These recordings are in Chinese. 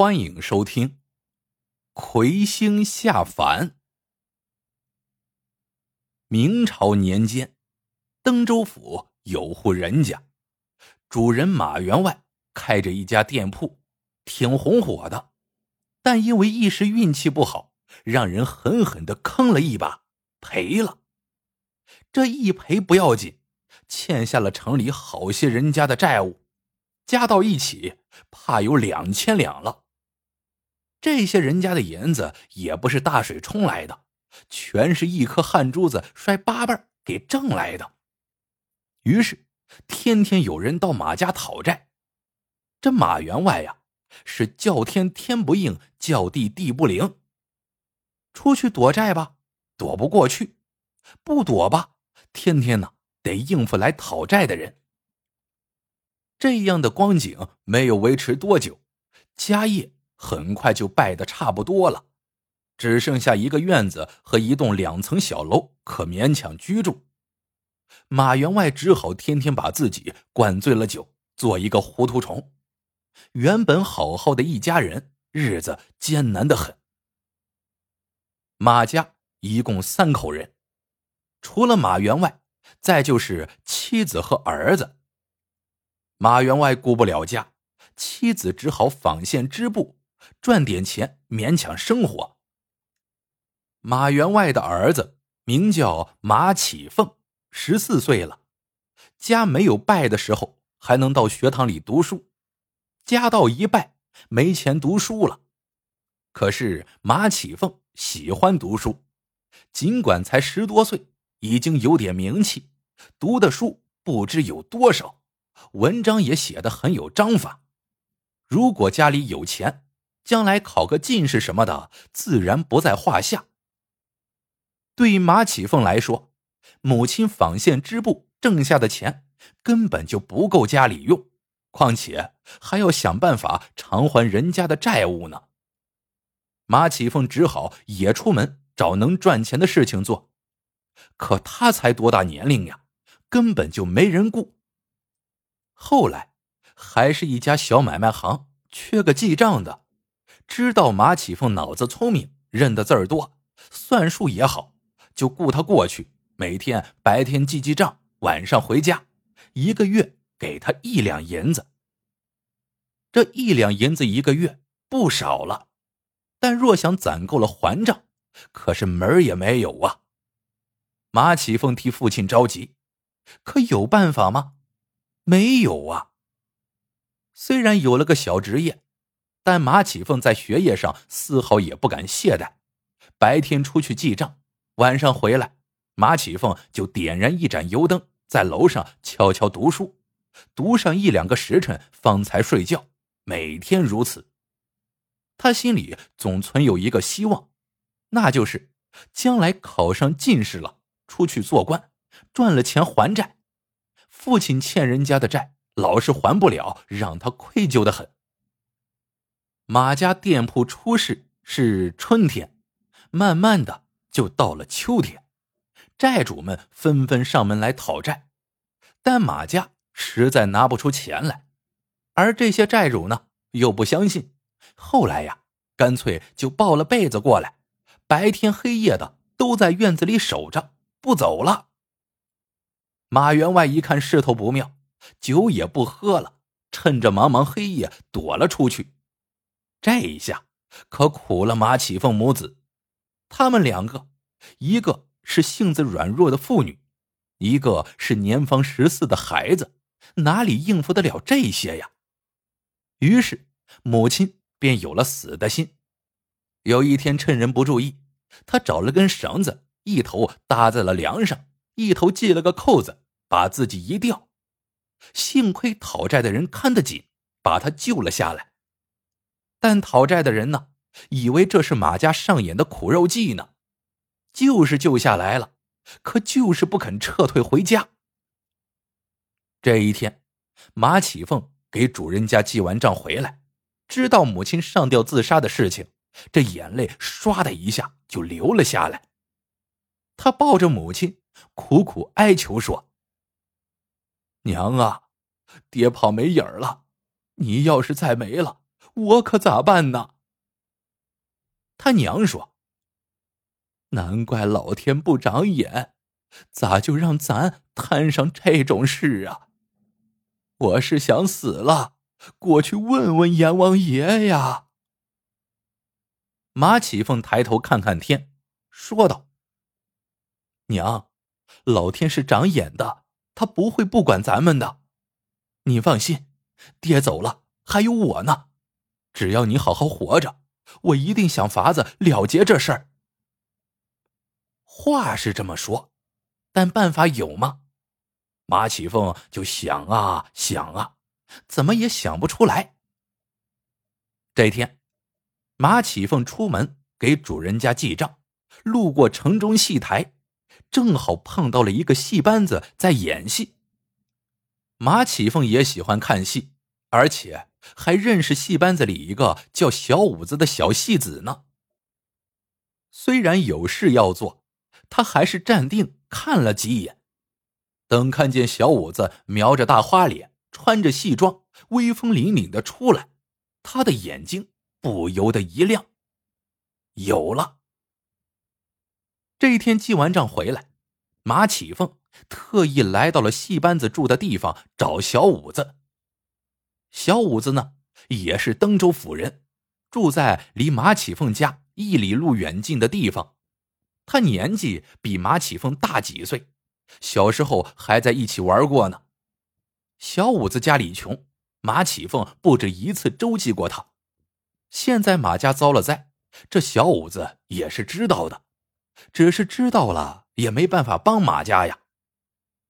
欢迎收听《魁星下凡》。明朝年间，登州府有户人家，主人马员外开着一家店铺，挺红火的，但因为一时运气不好，让人狠狠的坑了一把，赔了。这一赔不要紧，欠下了城里好些人家的债务。加到一起，怕有两千两了。这些人家的银子也不是大水冲来的，全是一颗汗珠子摔八瓣给挣来的。于是，天天有人到马家讨债。这马员外呀，是叫天天不应，叫地地不灵。出去躲债吧，躲不过去；不躲吧，天天呢得应付来讨债的人。这样的光景没有维持多久，家业很快就败得差不多了，只剩下一个院子和一栋两层小楼可勉强居住。马员外只好天天把自己灌醉了酒，做一个糊涂虫。原本好好的一家人，日子艰难的很。马家一共三口人，除了马员外，再就是妻子和儿子。马员外顾不了家，妻子只好纺线织布，赚点钱勉强生活。马员外的儿子名叫马启凤，十四岁了，家没有败的时候，还能到学堂里读书；家到一败，没钱读书了。可是马启凤喜欢读书，尽管才十多岁，已经有点名气，读的书不知有多少。文章也写得很有章法，如果家里有钱，将来考个进士什么的，自然不在话下。对于马启凤来说，母亲纺线织布挣下的钱根本就不够家里用，况且还要想办法偿还人家的债务呢。马启凤只好也出门找能赚钱的事情做，可他才多大年龄呀，根本就没人顾。后来，还是一家小买卖行，缺个记账的。知道马启凤脑子聪明，认的字儿多，算术也好，就雇他过去，每天白天记记账，晚上回家，一个月给他一两银子。这一两银子一个月不少了，但若想攒够了还账，可是门儿也没有啊。马启凤替父亲着急，可有办法吗？没有啊。虽然有了个小职业，但马启凤在学业上丝毫也不敢懈怠。白天出去记账，晚上回来，马启凤就点燃一盏油灯，在楼上悄悄读书，读上一两个时辰方才睡觉。每天如此，他心里总存有一个希望，那就是将来考上进士了，出去做官，赚了钱还债。父亲欠人家的债，老是还不了，让他愧疚的很。马家店铺出事是春天，慢慢的就到了秋天，债主们纷纷上门来讨债，但马家实在拿不出钱来，而这些债主呢又不相信，后来呀，干脆就抱了被子过来，白天黑夜的都在院子里守着，不走了。马员外一看势头不妙，酒也不喝了，趁着茫茫黑夜躲了出去。这一下可苦了马启凤母子，他们两个，一个是性子软弱的妇女，一个是年方十四的孩子，哪里应付得了这些呀？于是母亲便有了死的心。有一天趁人不注意，他找了根绳子，一头搭在了梁上。一头系了个扣子，把自己一吊，幸亏讨债的人看得紧，把他救了下来。但讨债的人呢，以为这是马家上演的苦肉计呢，就是救下来了，可就是不肯撤退回家。这一天，马启凤给主人家记完账回来，知道母亲上吊自杀的事情，这眼泪唰的一下就流了下来。他抱着母亲。苦苦哀求说：“娘啊，爹跑没影儿了，你要是再没了，我可咋办呢？”他娘说：“难怪老天不长眼，咋就让咱摊上这种事啊？我是想死了，过去问问阎王爷呀。”马启凤抬头看看天，说道：“娘，老天是长眼的，他不会不管咱们的。你放心，爹走了，还有我呢。只要你好好活着。”我一定想法子了结这事儿。话是这么说，但办法有吗？马启凤就想啊想啊，怎么也想不出来。这天，马启凤出门给主人家记账，路过城中戏台，正好碰到了一个戏班子在演戏。马启凤也喜欢看戏，而且。还认识戏班子里一个叫小五子的小戏子呢。虽然有事要做，他还是站定看了几眼。等看见小五子描着大花脸，穿着戏装，威风凛凛的出来，他的眼睛不由得一亮。有了。这一天记完账回来，马启凤特意来到了戏班子住的地方找小五子。小五子呢，也是登州府人，住在离马启凤家一里路远近的地方。他年纪比马启凤大几岁，小时候还在一起玩过呢。小五子家里穷，马启凤不止一次周济过他。现在马家遭了灾，这小五子也是知道的，只是知道了也没办法帮马家呀。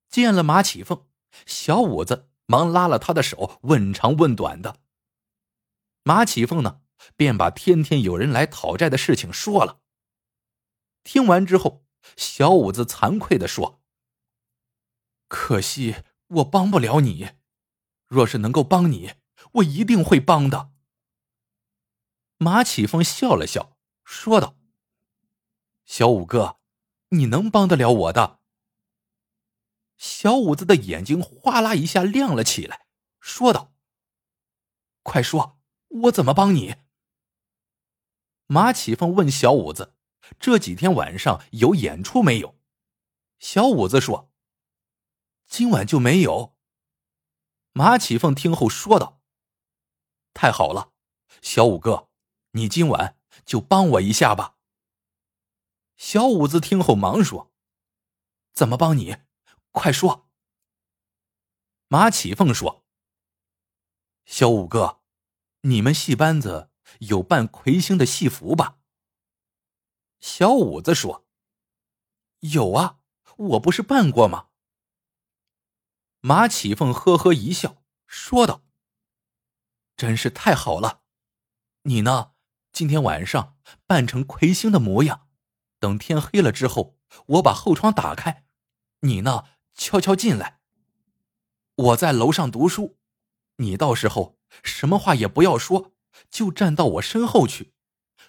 见了马启凤，小五子。忙拉了他的手，问长问短的。马启凤呢，便把天天有人来讨债的事情说了。听完之后，小五子惭愧的说：“可惜我帮不了你，若是能够帮你，我一定会帮的。”马启凤笑了笑，说道：“小五哥，你能帮得了我的。”小五子的眼睛哗啦一下亮了起来，说道：“快说，我怎么帮你？”马启凤问小五子：“这几天晚上有演出没有？”小五子说：“今晚就没有。”马启凤听后说道：“太好了，小五哥，你今晚就帮我一下吧。”小五子听后忙说：“怎么帮你？”快说！马启凤说：“小五哥，你们戏班子有扮魁星的戏服吧？”小五子说：“有啊，我不是扮过吗？”马启凤呵呵一笑，说道：“真是太好了！你呢，今天晚上扮成魁星的模样，等天黑了之后，我把后窗打开，你呢？”悄悄进来。我在楼上读书，你到时候什么话也不要说，就站到我身后去。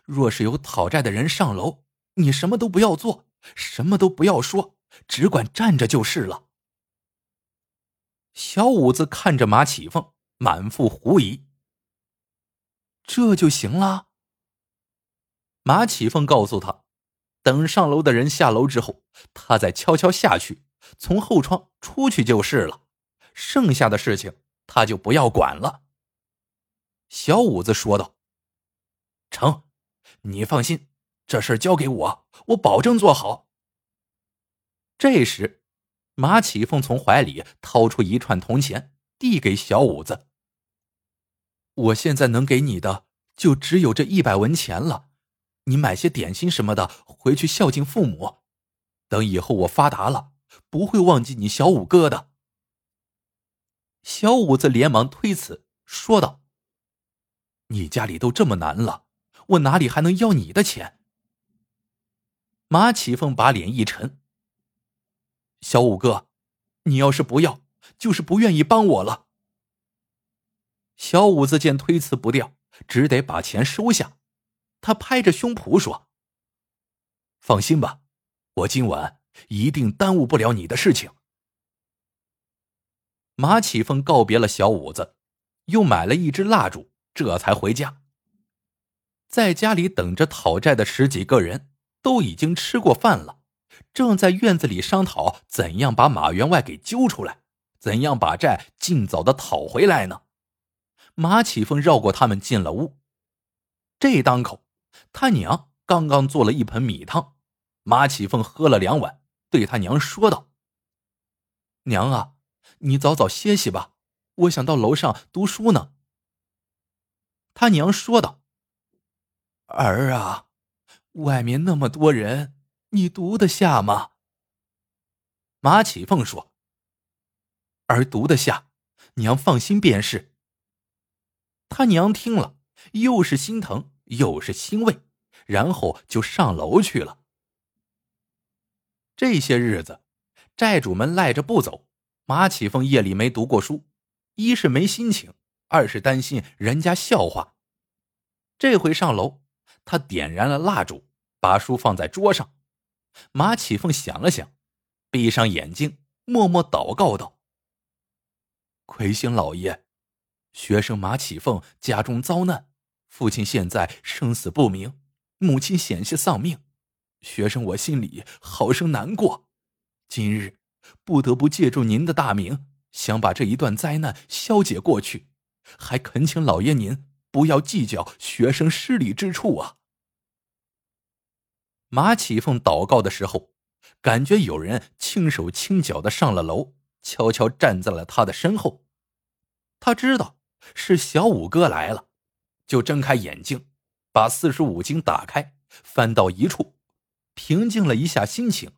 若是有讨债的人上楼，你什么都不要做，什么都不要说，只管站着就是了。小五子看着马启凤，满腹狐疑。这就行了。马启凤告诉他，等上楼的人下楼之后，他再悄悄下去。从后窗出去就是了，剩下的事情他就不要管了。小五子说道：“成，你放心，这事交给我，我保证做好。”这时，马启凤从怀里掏出一串铜钱，递给小五子：“我现在能给你的就只有这一百文钱了，你买些点心什么的回去孝敬父母。等以后我发达了。”不会忘记你小五哥的。小五子连忙推辞，说道：“你家里都这么难了，我哪里还能要你的钱？”马启凤把脸一沉：“小五哥，你要是不要，就是不愿意帮我了。”小五子见推辞不掉，只得把钱收下。他拍着胸脯说：“放心吧，我今晚。”一定耽误不了你的事情。马启凤告别了小五子，又买了一支蜡烛，这才回家。在家里等着讨债的十几个人都已经吃过饭了，正在院子里商讨怎样把马员外给揪出来，怎样把债尽早的讨回来呢。马启凤绕过他们进了屋，这当口，他娘刚刚做了一盆米汤，马启凤喝了两碗，对他娘说道：“娘啊，你早早歇息吧，我想到楼上读书呢。”他娘说道。儿啊，外面那么多人，你读得下吗？马启凤说：“儿读得下，娘放心便是。”他娘听了，又是心疼又是欣慰，然后就上楼去了。这些日子，债主们赖着不走，马启凤夜里没读过书，一是没心情，二是担心人家笑话。这回上楼。他点燃了蜡烛，把书放在桌上。马启凤想了想，闭上眼睛，默默祷告道：“魁星老爷，学生马启凤家中遭难，父亲现在生死不明，母亲险些丧命，学生我心里好生难过。今日不得不借助您的大名，想把这一段灾难消解过去，还恳请老爷您不要计较学生失礼之处啊。”马启凤祷告的时候，感觉有人轻手轻脚的上了楼，悄悄站在了他的身后。他知道是小五哥来了，就睁开眼睛，把四书五经打开，翻到一处，平静了一下心情，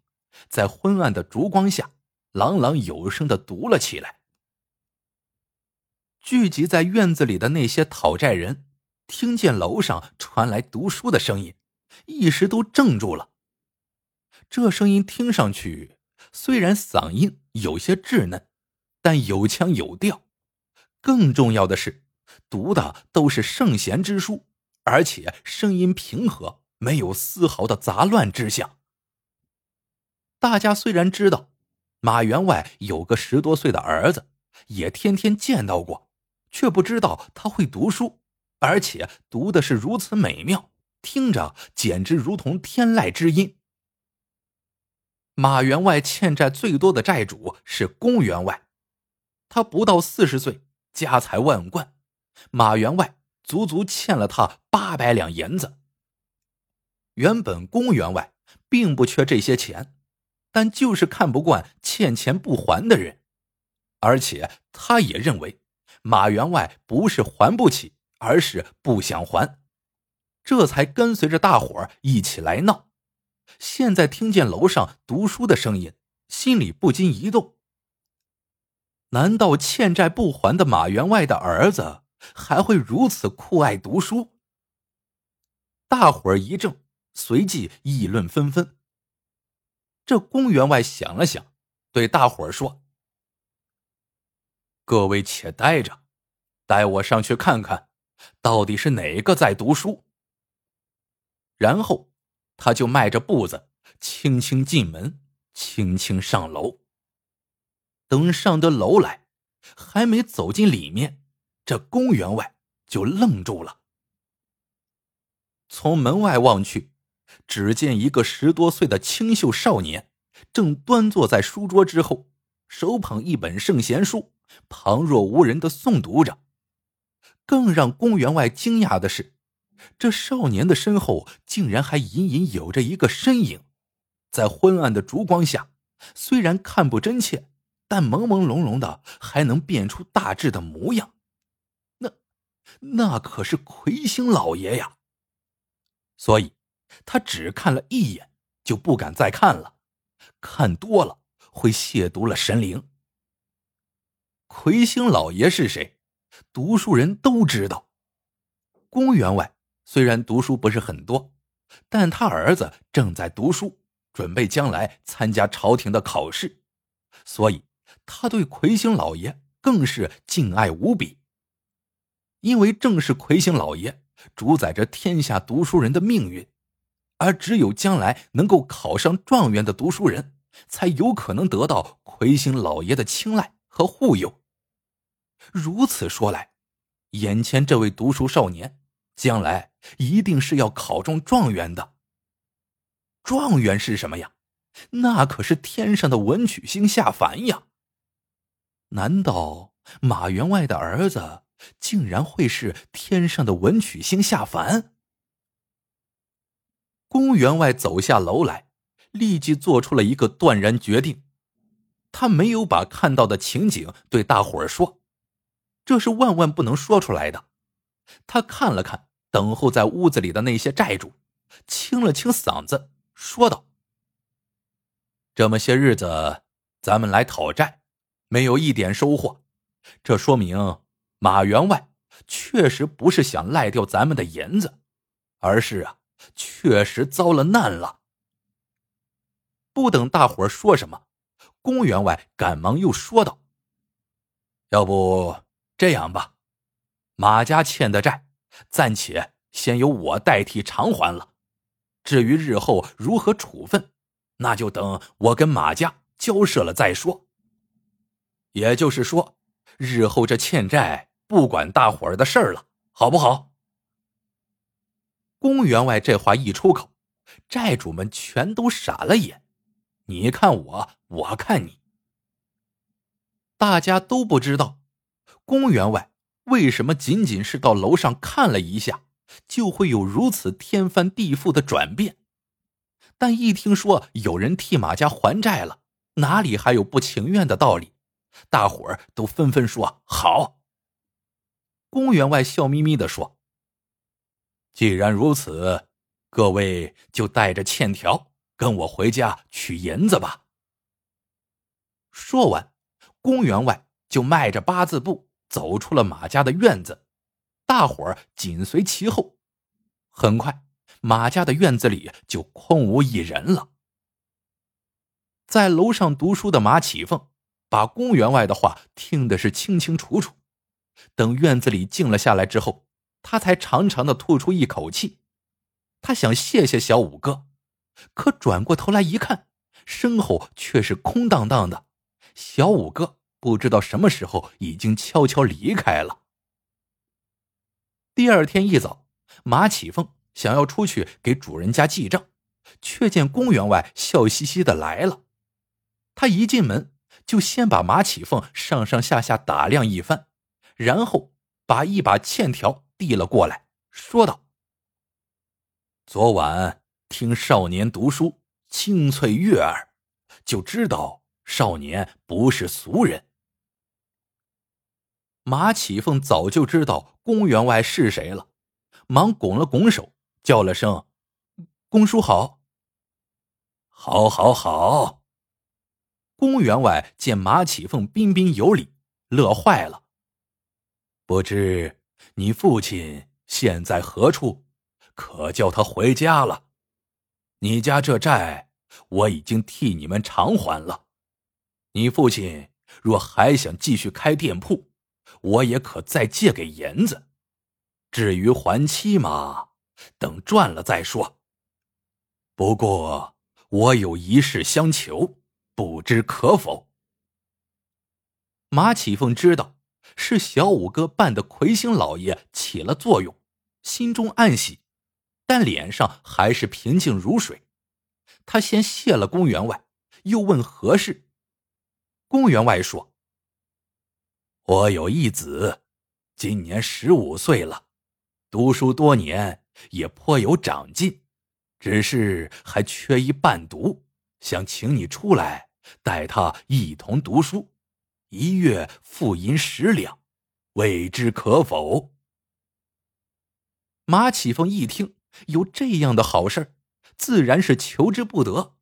在昏暗的烛光下，朗朗有声的读了起来。聚集在院子里的那些讨债人，听见楼上传来读书的声音。一时都怔住了。这声音听上去虽然嗓音有些稚嫩，但有腔有调。更重要的是，读的都是圣贤之书，而且声音平和，没有丝毫的杂乱之象。大家虽然知道马员外有个十多岁的儿子，也天天见到过，却不知道他会读书，而且读的是如此美妙。听着简直如同天籁之音。马员外欠债最多的债主是龚员外，他不到四十岁，家财万贯，马员外足足欠了他八百两银子。原本龚员外并不缺这些钱，但就是看不惯欠钱不还的人，而且他也认为马员外不是还不起，而是不想还。这才跟随着大伙儿一起来闹。现在听见楼上读书的声音，心里不禁一动。难道欠债不还的马员外的儿子还会如此酷爱读书？大伙儿一怔，随即议论纷纷。这公员外想了想，对大伙儿说：“各位且待着，带我上去看看，到底是哪个在读书。”然后，他就迈着步子，轻轻进门，轻轻上楼。等上得楼来，还没走进里面，这公员外就愣住了。从门外望去，只见一个十多岁的清秀少年，正端坐在书桌之后，手捧一本圣贤书，旁若无人的诵读着。更让公员外惊讶的是。这少年的身后竟然还隐隐有着一个身影，在昏暗的烛光下，虽然看不真切，但朦朦胧胧的还能辨出大致的模样。那，那可是魁星老爷呀！所以，他只看了一眼，就不敢再看了，看多了会亵渎了神灵。魁星老爷是谁？读书人都知道，公员外。虽然读书不是很多，但他儿子正在读书，准备将来参加朝廷的考试，所以他对魁星老爷更是敬爱无比。因为正是魁星老爷主宰着天下读书人的命运，而只有将来能够考上状元的读书人，才有可能得到魁星老爷的青睐和护佑。如此说来，眼前这位读书少年，将来一定是要考中状元的。状元是什么呀？那可是天上的文曲星下凡呀！难道马员外的儿子竟然会是天上的文曲星下凡？公员外走下楼来，立即做出了一个断然决定。他没有把看到的情景对大伙儿说，这是万万不能说出来的。他看了看等候在屋子里的那些债主，清了清嗓子，说道。这么些日子，咱们来讨债，没有一点收获，这说明马员外确实不是想赖掉咱们的银子，而是啊，确实遭了难了。不等大伙说什么，公员外赶忙又说道：“要不这样吧，马家欠的债，暂且先由我代替偿还了，至于日后如何处分。”那就等我跟马家交涉了再说。也就是说，日后这欠债不管大伙儿的事儿了，好不好？公员外这话一出口，债主们全都傻了眼，你看我，我看你，大家都不知道，公员外为什么仅仅是到楼上看了一下，就会有如此天翻地覆的转变。但一听说有人替马家还债了，哪里还有不情愿的道理？大伙儿都纷纷说好。公员外笑眯眯的说：“既然如此，各位就带着欠条跟我回家取银子吧。”说完，公员外就迈着八字步走出了马家的院子，大伙儿紧随其后。很快。马家的院子里就空无一人了。在楼上读书的马启凤把公员外的话听的是清清楚楚。等院子里静了下来之后，他才长长的吐出一口气。他想谢谢小五哥，可转过头来一看，身后却是空荡荡的。小五哥不知道什么时候已经悄悄离开了。第二天一早，马启凤。想要出去给主人家记账，却见公员外笑嘻嘻的来了。他一进门就先把马启凤上上下下打量一番，然后把一把欠条递了过来，说道：“昨晚听少年读书，清脆悦耳，就知道少年不是俗人。”马启凤早就知道公员外是谁了，忙拱了拱手。叫了声：“公叔好。”“好，好，好。”公员外见马启凤彬彬有礼，乐坏了。不知你父亲现在何处？可叫他回家了。你家这债我已经替你们偿还了。你父亲若还想继续开店铺，我也可再借给银子。至于还期嘛……等赚了再说。不过我有一事相求，不知可否？马启凤知道是小五哥扮的魁星老爷起了作用，心中暗喜，但脸上还是平静如水。他先谢了公员外，又问何事。公员外说：“我有一子，今年十五岁了，读书多年。”也颇有长进，只是还缺一伴读，想请你出来带他一同读书，一月付银十两，未知可否？马启凤一听有这样的好事自然是求之不得，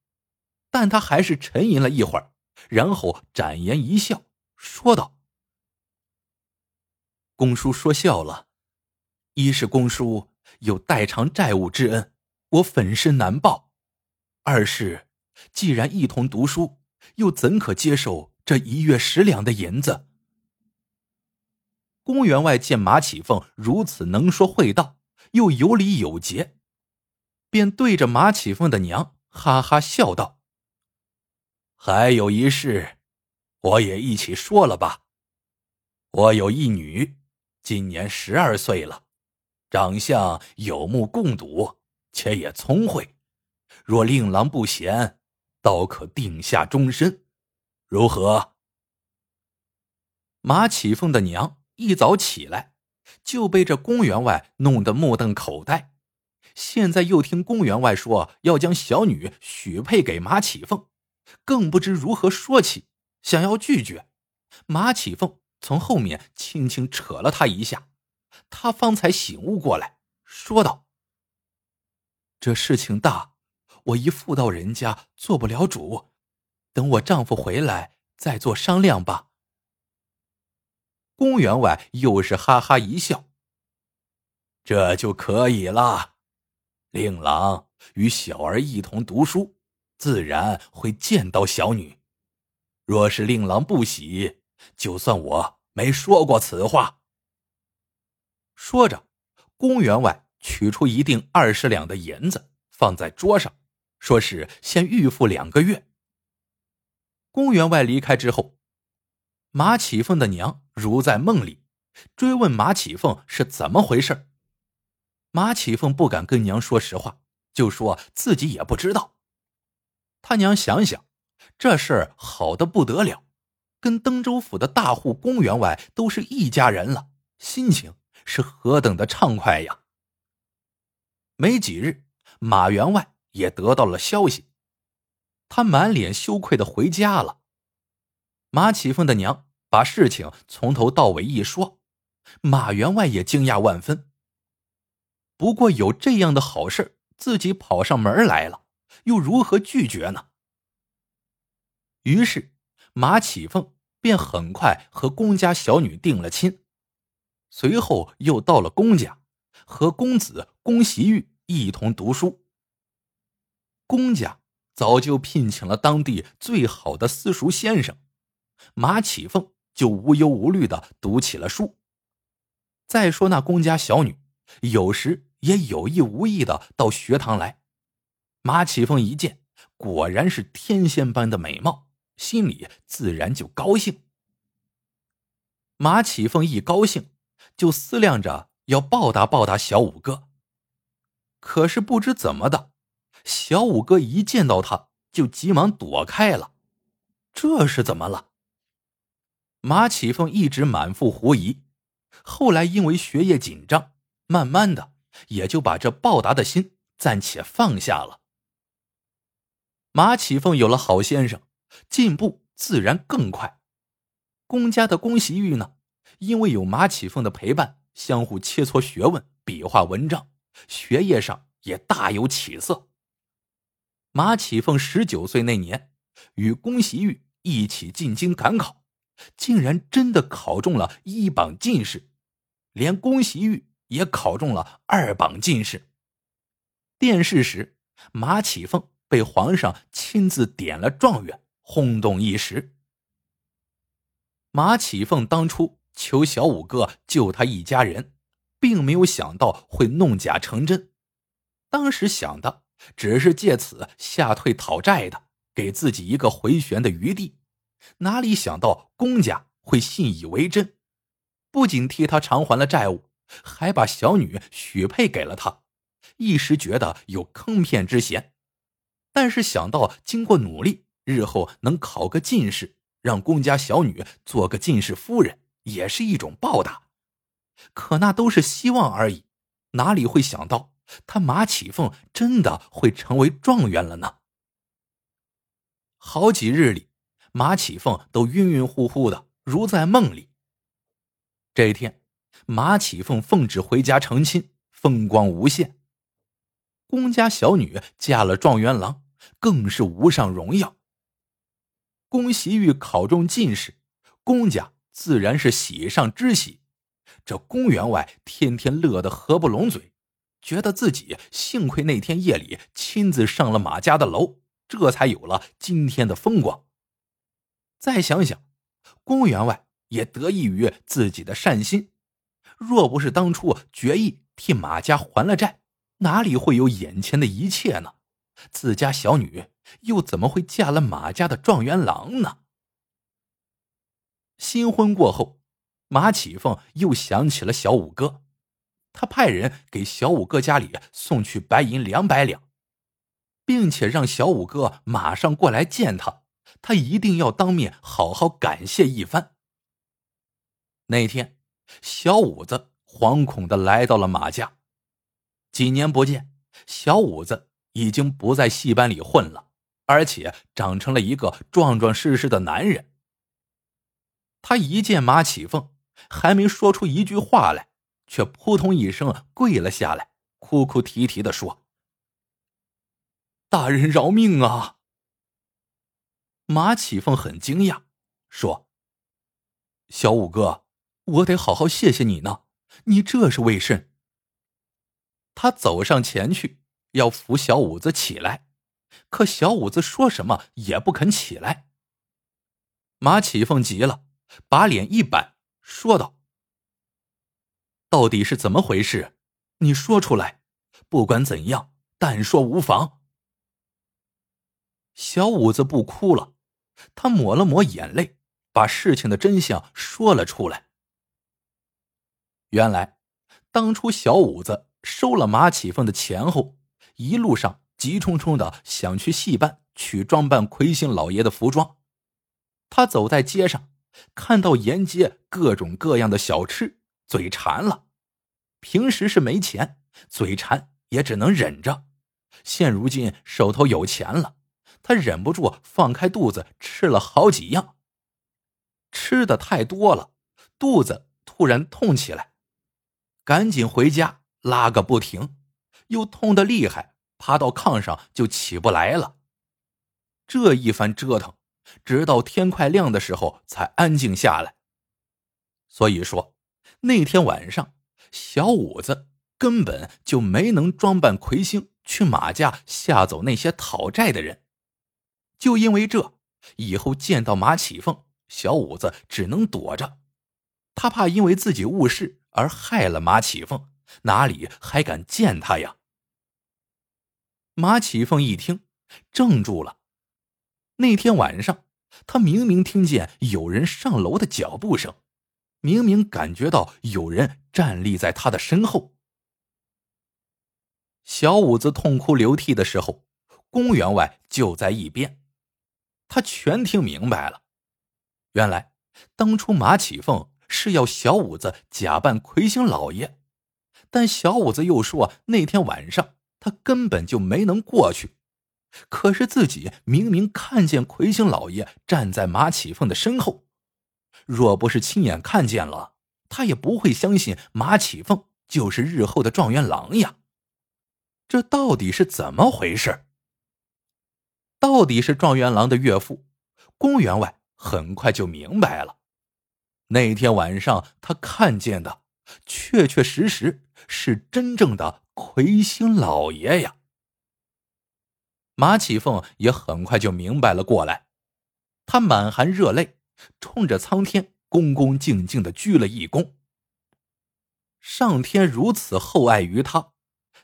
但他还是沉吟了一会儿，然后展颜一笑，说道：“公叔说笑了，一是公叔。”有代偿债务之恩，我粉身难报；二是，既然一同读书，又怎可接受这一月十两的银子？公员外见马启凤如此能说会道，又有礼有节，便对着马启凤的娘哈哈笑道：“还有一事，我也一起说了吧。我有一女，今年十二岁了，长相有目共睹，且也聪慧。若令郎不嫌，倒可定下终身，如何？马启凤的娘一早起来，就被这公员外弄得目瞪口呆。现在又听公员外说要将小女许配给马启凤，更不知如何说起，想要拒绝。马启凤从后面轻轻扯了他一下，他方才醒悟过来，说道：“这事情大，我一妇道人家做不了主，等我丈夫回来再做商量吧。”公员外又是哈哈一笑：“这就可以了。令郎与小儿一同读书，自然会见到小女。若是令郎不喜，就算我没说过此话。”说着，公员外取出一锭二十两的银子放在桌上，说是先预付两个月。公员外离开之后。马启凤的娘如在梦里，追问马启凤是怎么回事。马启凤不敢跟娘说实话，就说自己也不知道。他娘想想，这事儿好的不得了，跟登州府的大户公员外都是一家人了，心情是何等的畅快呀！没几日，马员外也得到了消息，他满脸羞愧的回家了。马启凤的娘把事情从头到尾一说，马员外也惊讶万分。不过有这样的好事，自己跑上门来了，又如何拒绝呢？于是马启凤便很快和公家小女定了亲，随后又到了公家，和公子公袭玉一同读书。公家早就聘请了当地最好的私塾先生。马启凤就无忧无虑的读起了书。再说那公家小女，有时也有意无意的到学堂来。马启凤一见，果然是天仙般的美貌，心里自然就高兴。马启凤一高兴，就思量着要报答报答小五哥。可是不知怎么的，小五哥一见到他就急忙躲开了。这是怎么了？马启凤一直满腹狐疑，后来因为学业紧张，慢慢的也就把这报答的心暂且放下了。马启凤有了好先生，进步自然更快。公家的公习玉呢，因为有马启凤的陪伴，相互切磋学问，比划文章，学业上也大有起色。马启凤十九岁那年，与公习玉一起进京赶考。竟然真的考中了一榜进士，连宫袭玉也考中了二榜进士。殿试时，马启凤被皇上亲自点了状元，轰动一时。马启凤当初求小五哥救他一家人，并没有想到会弄假成真，当时想的只是借此吓退讨债的，给自己一个回旋的余地。哪里想到公家会信以为真，不仅替他偿还了债务，还把小女许配给了他。一时觉得有坑骗之嫌，但是想到经过努力，日后能考个进士，让公家小女做个进士夫人，也是一种报答。可那都是希望而已，哪里会想到他马启凤真的会成为状元了呢？好几日里。马启凤都晕晕乎乎的，如在梦里。这一天，马启凤奉旨回家成亲，风光无限。公家小女嫁了状元郎，更是无上荣耀。宫袭玉考中进士，公家自然是喜上之喜。这公员外天天乐得合不拢嘴，觉得自己幸亏那天夜里亲自上了马家的楼，这才有了今天的风光。再想想，公员外也得益于自己的善心。若不是当初决意替马家还了债，哪里会有眼前的一切呢？自家小女又怎么会嫁了马家的状元郎呢？新婚过后，马启凤又想起了小五哥，他派人给小五哥家里送去白银两百两，并且让小五哥马上过来见他，他一定要当面好好感谢一番。那天，小五子惶恐的来到了马家，几年不见，小五子已经不在戏班里混了，而且长成了一个壮壮实实的男人。他一见马启凤。还没说出一句话来，却扑通一声跪了下来，哭哭啼啼的说：“大人饶命啊！”马启凤很惊讶，说：“小五哥，我得好好谢谢你呢，你这是为甚？”他走上前去要扶小五子起来，可小五子说什么也不肯起来。马启凤急了，把脸一板。说道：“到底是怎么回事？你说出来，不管怎样，但说无妨。”小五子不哭了，他抹了抹眼泪，把事情的真相说了出来。原来，当初小五子收了马启凤的钱后，一路上急冲冲的想去戏班取装扮魁星老爷的服装，他走在街上。看到沿街各种各样的小吃，嘴馋了。平时是没钱，嘴馋也只能忍着。现如今手头有钱了，他忍不住放开肚子吃了好几样。吃的太多了，肚子突然痛起来，赶紧回家拉个不停，又痛得厉害，爬到炕上就起不来了。这一番折腾。直到天快亮的时候才安静下来。所以说，那天晚上小五子根本就没能装扮魁星去马家吓走那些讨债的人。就因为这，以后见到马启凤，小五子只能躲着，他怕因为自己误事而害了马启凤，哪里还敢见他呀？马启凤一听，怔住了。那天晚上，他明明听见有人上楼的脚步声，明明感觉到有人站立在他的身后。小五子痛哭流涕的时候，公员外就在一边，他全听明白了。原来当初马启凤是要小五子假扮魁星老爷，但小五子又说那天晚上他根本就没能过去。可是自己明明看见魁星老爷站在马启凤的身后，若不是亲眼看见了，他也不会相信马启凤就是日后的状元郎呀。这到底是怎么回事？到底是状元郎的岳父？公员外很快就明白了，那天晚上他看见的，确确实实是真正的魁星老爷呀。马启凤也很快就明白了过来，他满含热泪，冲着苍天恭恭敬敬的鞠了一躬。上天如此厚爱于他，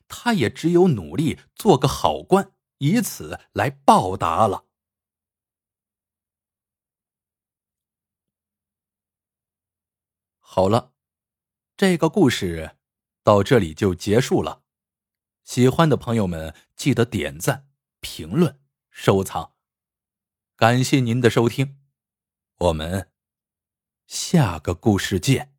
他也只有努力做个好官，以此来报答了。好了，这个故事到这里就结束了。喜欢的朋友们记得点赞。评论、收藏，感谢您的收听，我们下个故事见。